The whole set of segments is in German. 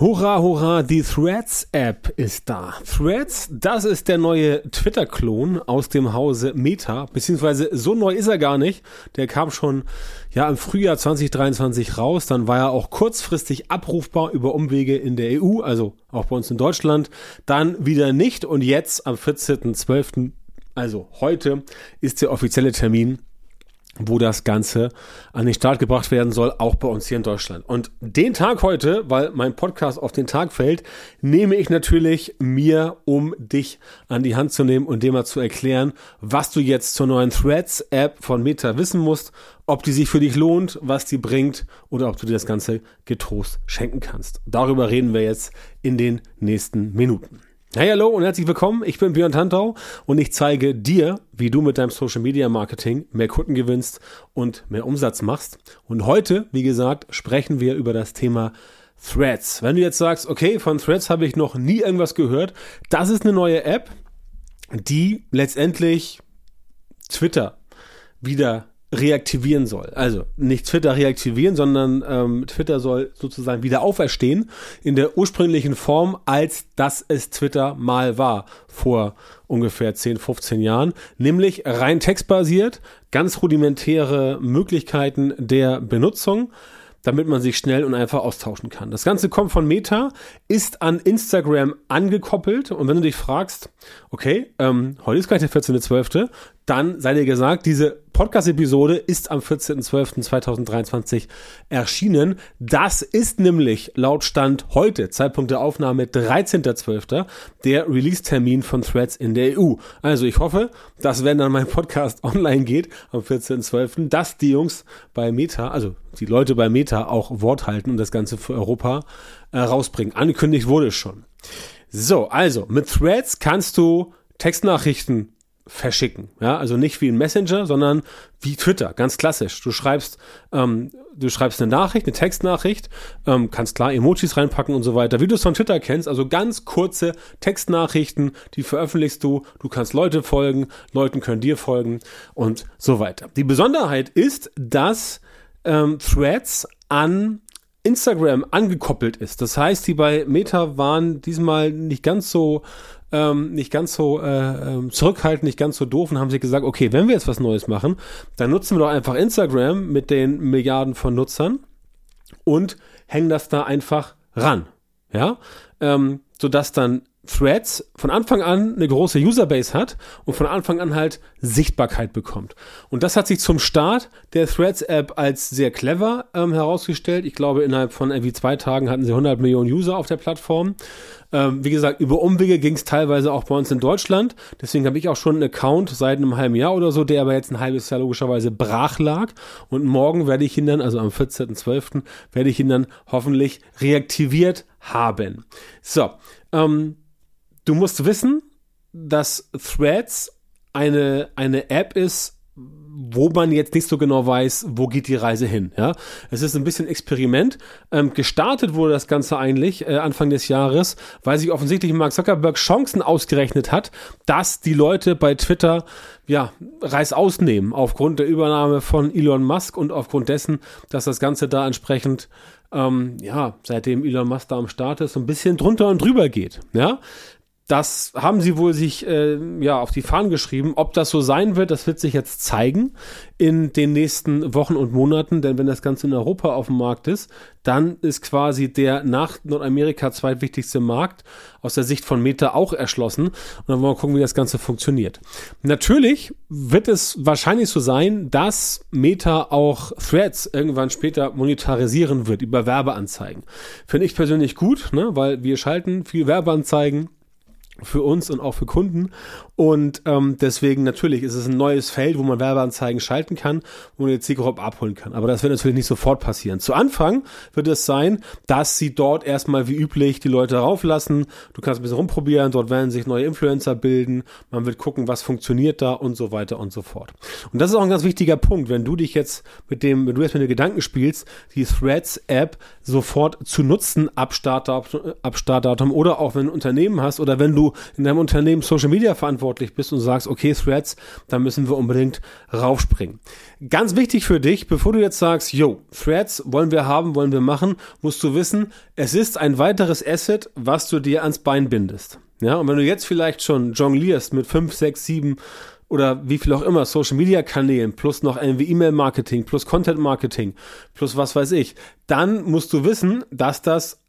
Hurra, hurra, die Threads-App ist da. Threads, das ist der neue Twitter-Klon aus dem Hause Meta, beziehungsweise so neu ist er gar nicht. Der kam schon ja im Frühjahr 2023 raus, dann war er auch kurzfristig abrufbar über Umwege in der EU, also auch bei uns in Deutschland, dann wieder nicht und jetzt am 14.12., also heute, ist der offizielle Termin wo das Ganze an den Start gebracht werden soll, auch bei uns hier in Deutschland. Und den Tag heute, weil mein Podcast auf den Tag fällt, nehme ich natürlich mir, um dich an die Hand zu nehmen und dir mal zu erklären, was du jetzt zur neuen Threads-App von Meta wissen musst, ob die sich für dich lohnt, was die bringt oder ob du dir das Ganze getrost schenken kannst. Darüber reden wir jetzt in den nächsten Minuten. Hey, hallo und herzlich willkommen. Ich bin Björn Tantau und ich zeige dir, wie du mit deinem Social Media Marketing mehr Kunden gewinnst und mehr Umsatz machst. Und heute, wie gesagt, sprechen wir über das Thema Threads. Wenn du jetzt sagst, okay, von Threads habe ich noch nie irgendwas gehört, das ist eine neue App, die letztendlich Twitter wieder reaktivieren soll. Also nicht Twitter reaktivieren, sondern ähm, Twitter soll sozusagen wieder auferstehen in der ursprünglichen Form, als das es Twitter mal war vor ungefähr 10, 15 Jahren, nämlich rein textbasiert, ganz rudimentäre Möglichkeiten der Benutzung damit man sich schnell und einfach austauschen kann. Das Ganze kommt von Meta, ist an Instagram angekoppelt und wenn du dich fragst, okay, ähm, heute ist gleich der 14.12., dann sei dir gesagt, diese Podcast-Episode ist am 14.12.2023 erschienen. Das ist nämlich laut Stand heute, Zeitpunkt der Aufnahme 13.12., der Release-Termin von Threads in der EU. Also ich hoffe, dass wenn dann mein Podcast online geht am 14.12., dass die Jungs bei Meta, also die Leute bei Meta auch Wort halten und das Ganze für Europa äh, rausbringen. Angekündigt wurde es schon. So, also mit Threads kannst du Textnachrichten verschicken. Ja, also nicht wie ein Messenger, sondern wie Twitter, ganz klassisch. Du schreibst, ähm, du schreibst eine Nachricht, eine Textnachricht, ähm, kannst klar Emojis reinpacken und so weiter, wie du es von Twitter kennst. Also ganz kurze Textnachrichten, die veröffentlichst du. Du kannst Leute folgen, Leuten können dir folgen und so weiter. Die Besonderheit ist, dass ähm, Threads an Instagram angekoppelt ist. Das heißt, die bei Meta waren diesmal nicht ganz so ähm, nicht ganz so äh, ähm, zurückhaltend, nicht ganz so doof und haben sich gesagt, okay, wenn wir jetzt was Neues machen, dann nutzen wir doch einfach Instagram mit den Milliarden von Nutzern und hängen das da einfach ran. Ja, ähm, sodass dann Threads von Anfang an eine große Userbase hat und von Anfang an halt Sichtbarkeit bekommt. Und das hat sich zum Start der Threads-App als sehr clever ähm, herausgestellt. Ich glaube, innerhalb von irgendwie zwei Tagen hatten sie 100 Millionen User auf der Plattform. Ähm, wie gesagt, über Umwege ging es teilweise auch bei uns in Deutschland. Deswegen habe ich auch schon einen Account seit einem halben Jahr oder so, der aber jetzt ein halbes Jahr logischerweise brach lag. Und morgen werde ich ihn dann, also am 14.12., werde ich ihn dann hoffentlich reaktiviert haben. So, ähm, du musst wissen, dass Threads eine, eine App ist, wo man jetzt nicht so genau weiß, wo geht die Reise hin. Ja, es ist ein bisschen Experiment. Ähm, gestartet wurde das Ganze eigentlich äh, Anfang des Jahres, weil sich offensichtlich Mark Zuckerberg Chancen ausgerechnet hat, dass die Leute bei Twitter ja Reis ausnehmen aufgrund der Übernahme von Elon Musk und aufgrund dessen, dass das Ganze da entsprechend ähm, ja seitdem Elon Musk da am Start ist, so ein bisschen drunter und drüber geht. Ja, das haben sie wohl sich äh, ja auf die Fahnen geschrieben. Ob das so sein wird, das wird sich jetzt zeigen in den nächsten Wochen und Monaten. Denn wenn das Ganze in Europa auf dem Markt ist, dann ist quasi der nach Nordamerika zweitwichtigste Markt aus der Sicht von Meta auch erschlossen. Und dann wollen wir gucken, wie das Ganze funktioniert. Natürlich wird es wahrscheinlich so sein, dass Meta auch Threads irgendwann später monetarisieren wird über Werbeanzeigen. Finde ich persönlich gut, ne? weil wir schalten viel Werbeanzeigen für uns und auch für Kunden. Und ähm, deswegen natürlich ist es ein neues Feld, wo man Werbeanzeigen schalten kann, wo man die Zielgruppe abholen kann. Aber das wird natürlich nicht sofort passieren. Zu Anfang wird es sein, dass sie dort erstmal wie üblich die Leute rauflassen. Du kannst ein bisschen rumprobieren, dort werden sich neue Influencer bilden. Man wird gucken, was funktioniert da und so weiter und so fort. Und das ist auch ein ganz wichtiger Punkt, wenn du dich jetzt mit dem, wenn du jetzt mit den Gedanken spielst, die Threads-App sofort zu nutzen ab Startdatum, ab Startdatum oder auch wenn du ein Unternehmen hast oder wenn du du in deinem Unternehmen Social Media verantwortlich bist und sagst, okay, Threads, da müssen wir unbedingt raufspringen. Ganz wichtig für dich, bevor du jetzt sagst, yo, Threads wollen wir haben, wollen wir machen, musst du wissen, es ist ein weiteres Asset, was du dir ans Bein bindest. Ja, und wenn du jetzt vielleicht schon jonglierst mit fünf, sechs, sieben oder wie viel auch immer Social Media Kanälen plus noch irgendwie E-Mail Marketing plus Content Marketing plus was weiß ich, dann musst du wissen, dass das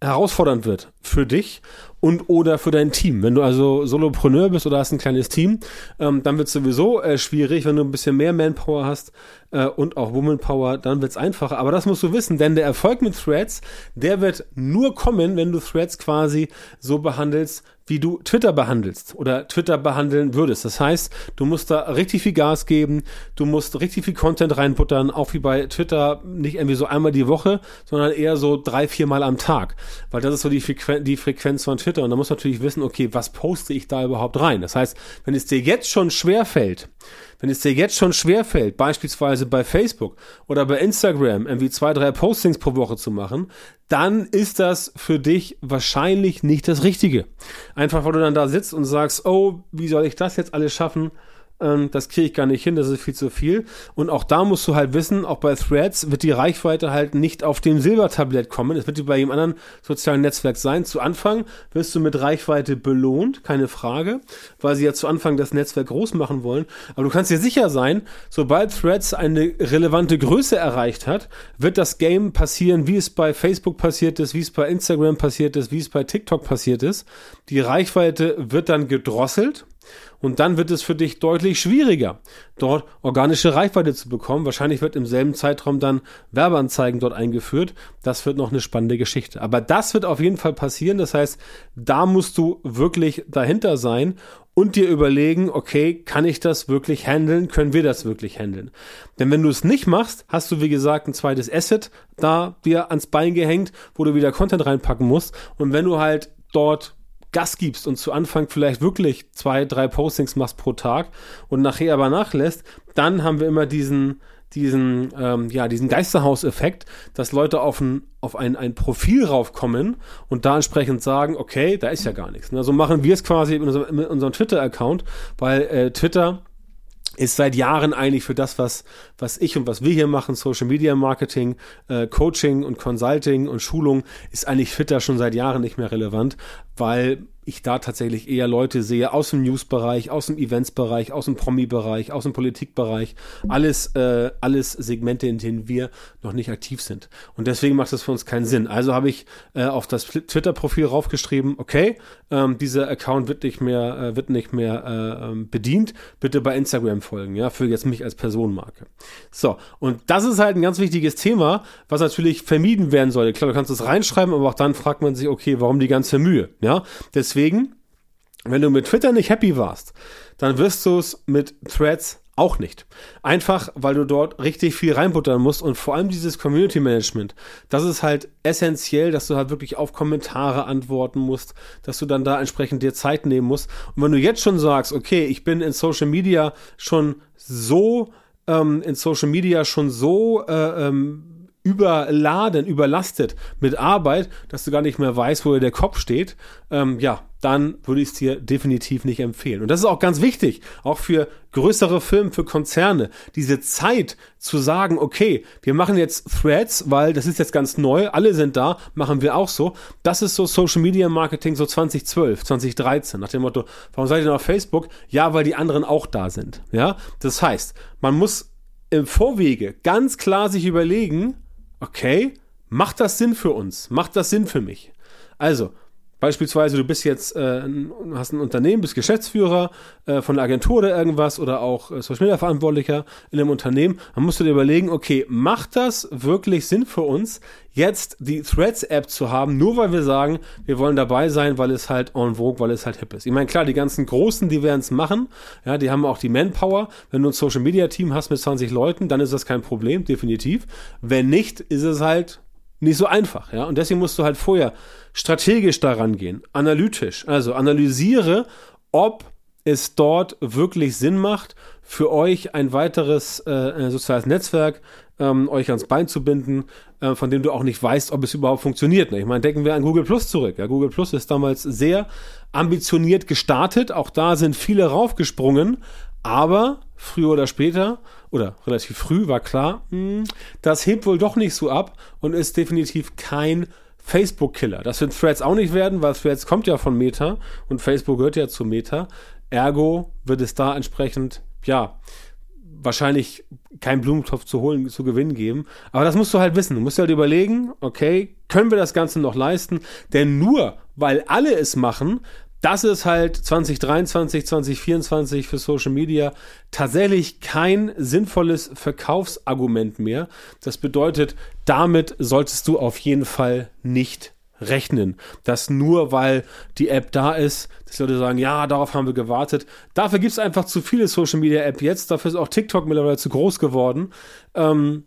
herausfordernd wird für dich und oder für dein Team. Wenn du also Solopreneur bist oder hast ein kleines Team, ähm, dann wird es sowieso äh, schwierig. Wenn du ein bisschen mehr Manpower hast äh, und auch Womanpower, dann wird es einfacher. Aber das musst du wissen, denn der Erfolg mit Threads, der wird nur kommen, wenn du Threads quasi so behandelst, wie du Twitter behandelst oder Twitter behandeln würdest. Das heißt, du musst da richtig viel Gas geben, du musst richtig viel Content reinbuttern, auch wie bei Twitter, nicht irgendwie so einmal die Woche, sondern eher so drei, vier Mal am Tag, weil das ist so die, Frequen die Frequenz von Twitter und da muss natürlich wissen, okay, was poste ich da überhaupt rein? Das heißt, wenn es dir jetzt schon schwer fällt, wenn es dir jetzt schon schwerfällt, beispielsweise bei Facebook oder bei Instagram irgendwie zwei, drei Postings pro Woche zu machen, dann ist das für dich wahrscheinlich nicht das Richtige. Einfach weil du dann da sitzt und sagst, oh, wie soll ich das jetzt alles schaffen? Ähm, das kriege ich gar nicht hin, das ist viel zu viel. Und auch da musst du halt wissen, auch bei Threads wird die Reichweite halt nicht auf dem Silbertablett kommen. Es wird wie bei jedem anderen sozialen Netzwerk sein. Zu Anfang wirst du mit Reichweite belohnt, keine Frage, weil sie ja zu Anfang das Netzwerk groß machen wollen. Aber du kannst dir sicher sein, sobald Threads eine relevante Größe erreicht hat, wird das Game passieren, wie es bei Facebook passiert ist, wie es bei Instagram passiert ist, wie es bei TikTok passiert ist. Die Reichweite wird dann gedrosselt und dann wird es für dich deutlich schwieriger, dort organische Reichweite zu bekommen. Wahrscheinlich wird im selben Zeitraum dann Werbeanzeigen dort eingeführt. Das wird noch eine spannende Geschichte. Aber das wird auf jeden Fall passieren. Das heißt, da musst du wirklich dahinter sein und dir überlegen, okay, kann ich das wirklich handeln? Können wir das wirklich handeln? Denn wenn du es nicht machst, hast du, wie gesagt, ein zweites Asset da dir ans Bein gehängt, wo du wieder Content reinpacken musst. Und wenn du halt dort Gas gibst und zu Anfang vielleicht wirklich zwei, drei Postings machst pro Tag und nachher aber nachlässt, dann haben wir immer diesen, diesen, ähm, ja, diesen Geisterhauseffekt, dass Leute auf ein, auf ein, ein Profil raufkommen und da entsprechend sagen, okay, da ist ja gar nichts. Also machen wir es quasi mit unserem, unserem Twitter-Account, weil äh, Twitter ist seit Jahren eigentlich für das, was, was ich und was wir hier machen, Social Media Marketing, äh, Coaching und Consulting und Schulung, ist eigentlich Twitter schon seit Jahren nicht mehr relevant, weil ich da tatsächlich eher Leute sehe aus dem News-Bereich, aus dem Events-Bereich, aus dem Promi-Bereich, aus dem Politik-Bereich. Alles, äh, alles Segmente, in denen wir noch nicht aktiv sind. Und deswegen macht das für uns keinen Sinn. Also habe ich äh, auf das Twitter-Profil raufgeschrieben, okay, ähm, dieser Account wird nicht mehr, äh, wird nicht mehr äh, ähm, bedient. Bitte bei Instagram folgen, ja, für jetzt mich als Personenmarke. So, und das ist halt ein ganz wichtiges Thema, was natürlich vermieden werden sollte. Klar, du kannst es reinschreiben, aber auch dann fragt man sich, okay, warum die ganze Mühe? Ja, deswegen deswegen, wenn du mit Twitter nicht happy warst, dann wirst du es mit Threads auch nicht. Einfach, weil du dort richtig viel reinbuttern musst und vor allem dieses Community Management, das ist halt essentiell, dass du halt wirklich auf Kommentare antworten musst, dass du dann da entsprechend dir Zeit nehmen musst. Und wenn du jetzt schon sagst, okay, ich bin in Social Media schon so, ähm, in Social Media schon so, äh, ähm, überladen, überlastet mit Arbeit, dass du gar nicht mehr weißt, wo der Kopf steht, ähm, ja, dann würde ich es dir definitiv nicht empfehlen. Und das ist auch ganz wichtig, auch für größere Firmen, für Konzerne, diese Zeit zu sagen, okay, wir machen jetzt Threads, weil das ist jetzt ganz neu, alle sind da, machen wir auch so. Das ist so Social Media Marketing so 2012, 2013, nach dem Motto, warum seid ihr noch auf Facebook? Ja, weil die anderen auch da sind. Ja, das heißt, man muss im Vorwege ganz klar sich überlegen, okay, macht das Sinn für uns? Macht das Sinn für mich? Also, Beispielsweise, du bist jetzt, äh, hast ein Unternehmen, bist Geschäftsführer äh, von einer Agentur oder irgendwas oder auch äh, Social Media Verantwortlicher in einem Unternehmen, dann musst du dir überlegen, okay, macht das wirklich Sinn für uns, jetzt die Threads-App zu haben, nur weil wir sagen, wir wollen dabei sein, weil es halt en vogue, weil es halt hip ist. Ich meine, klar, die ganzen Großen, die werden es machen, ja, die haben auch die Manpower. Wenn du ein Social Media Team hast mit 20 Leuten, dann ist das kein Problem, definitiv. Wenn nicht, ist es halt nicht so einfach, ja. Und deswegen musst du halt vorher strategisch daran gehen, analytisch. Also analysiere, ob es dort wirklich Sinn macht, für euch ein weiteres äh, soziales Netzwerk ähm, euch ans Bein zu binden, äh, von dem du auch nicht weißt, ob es überhaupt funktioniert. Ne? Ich meine, denken wir an Google Plus zurück. Ja, Google Plus ist damals sehr ambitioniert gestartet. Auch da sind viele raufgesprungen. Aber früher oder später oder relativ früh war klar, hm, das hebt wohl doch nicht so ab und ist definitiv kein Facebook-Killer. Das wird Threads auch nicht werden, weil Threads kommt ja von Meta und Facebook gehört ja zu Meta. Ergo wird es da entsprechend, ja, wahrscheinlich kein Blumentopf zu holen, zu gewinnen geben. Aber das musst du halt wissen. Du musst halt überlegen, okay, können wir das Ganze noch leisten? Denn nur weil alle es machen, das ist halt 2023, 2024 für Social Media tatsächlich kein sinnvolles Verkaufsargument mehr. Das bedeutet, damit solltest du auf jeden Fall nicht rechnen. Dass nur weil die App da ist, dass Leute sagen, ja, darauf haben wir gewartet. Dafür gibt es einfach zu viele Social Media App jetzt. Dafür ist auch TikTok mittlerweile zu groß geworden. Ähm,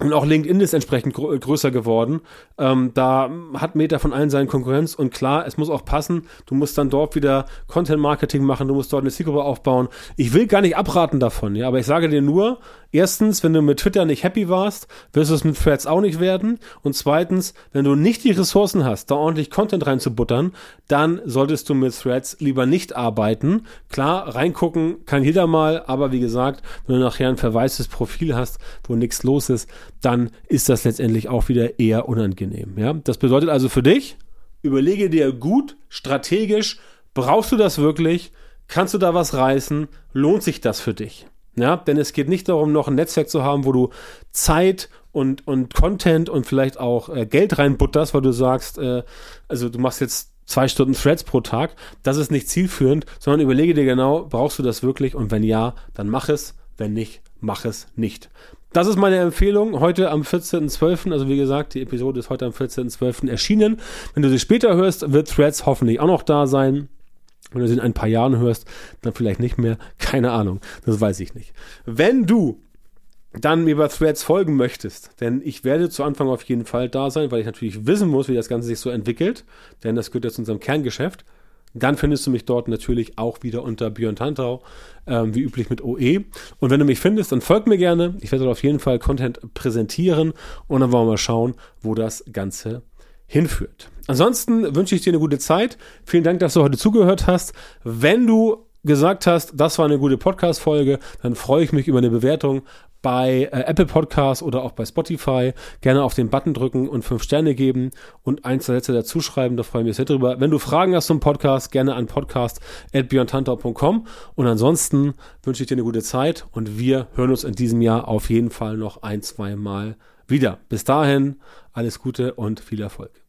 und auch LinkedIn ist entsprechend gr größer geworden. Ähm, da hat Meta von allen seinen Konkurrenz und klar, es muss auch passen. Du musst dann dort wieder Content Marketing machen, du musst dort eine Zielgruppe aufbauen. Ich will gar nicht abraten davon, ja, aber ich sage dir nur, erstens, wenn du mit Twitter nicht happy warst, wirst du es mit Threads auch nicht werden. Und zweitens, wenn du nicht die Ressourcen hast, da ordentlich Content reinzubuttern, dann solltest du mit Threads lieber nicht arbeiten. Klar, reingucken kann jeder mal, aber wie gesagt, wenn du nachher ein verwaistes Profil hast, wo nichts los ist, dann ist das letztendlich auch wieder eher unangenehm. Ja? Das bedeutet also für dich, überlege dir gut, strategisch, brauchst du das wirklich? Kannst du da was reißen? Lohnt sich das für dich? Ja, denn es geht nicht darum, noch ein Netzwerk zu haben, wo du Zeit und, und Content und vielleicht auch äh, Geld reinbutterst, weil du sagst, äh, also du machst jetzt zwei Stunden Threads pro Tag. Das ist nicht zielführend, sondern überlege dir genau, brauchst du das wirklich? Und wenn ja, dann mach es. Wenn nicht, mach es nicht. Das ist meine Empfehlung heute am 14.12. Also wie gesagt, die Episode ist heute am 14.12. erschienen. Wenn du sie später hörst, wird Threads hoffentlich auch noch da sein. Wenn du sie in ein paar Jahren hörst, dann vielleicht nicht mehr. Keine Ahnung. Das weiß ich nicht. Wenn du dann mir bei Threads folgen möchtest, denn ich werde zu Anfang auf jeden Fall da sein, weil ich natürlich wissen muss, wie das Ganze sich so entwickelt, denn das gehört jetzt zu unserem Kerngeschäft. Dann findest du mich dort natürlich auch wieder unter Björn Tantau, ähm, wie üblich mit OE. Und wenn du mich findest, dann folg mir gerne. Ich werde dort auf jeden Fall Content präsentieren und dann wollen wir mal schauen, wo das Ganze hinführt. Ansonsten wünsche ich dir eine gute Zeit. Vielen Dank, dass du heute zugehört hast. Wenn du gesagt hast, das war eine gute Podcast-Folge, dann freue ich mich über eine Bewertung bei äh, Apple Podcasts oder auch bei Spotify. Gerne auf den Button drücken und fünf Sterne geben und ein, zwei Sätze dazu schreiben. Da freue ich mich sehr drüber. Wenn du Fragen hast zum Podcast, gerne an podcast.björntantau.com. Und ansonsten wünsche ich dir eine gute Zeit und wir hören uns in diesem Jahr auf jeden Fall noch ein, zwei Mal wieder. Bis dahin, alles Gute und viel Erfolg.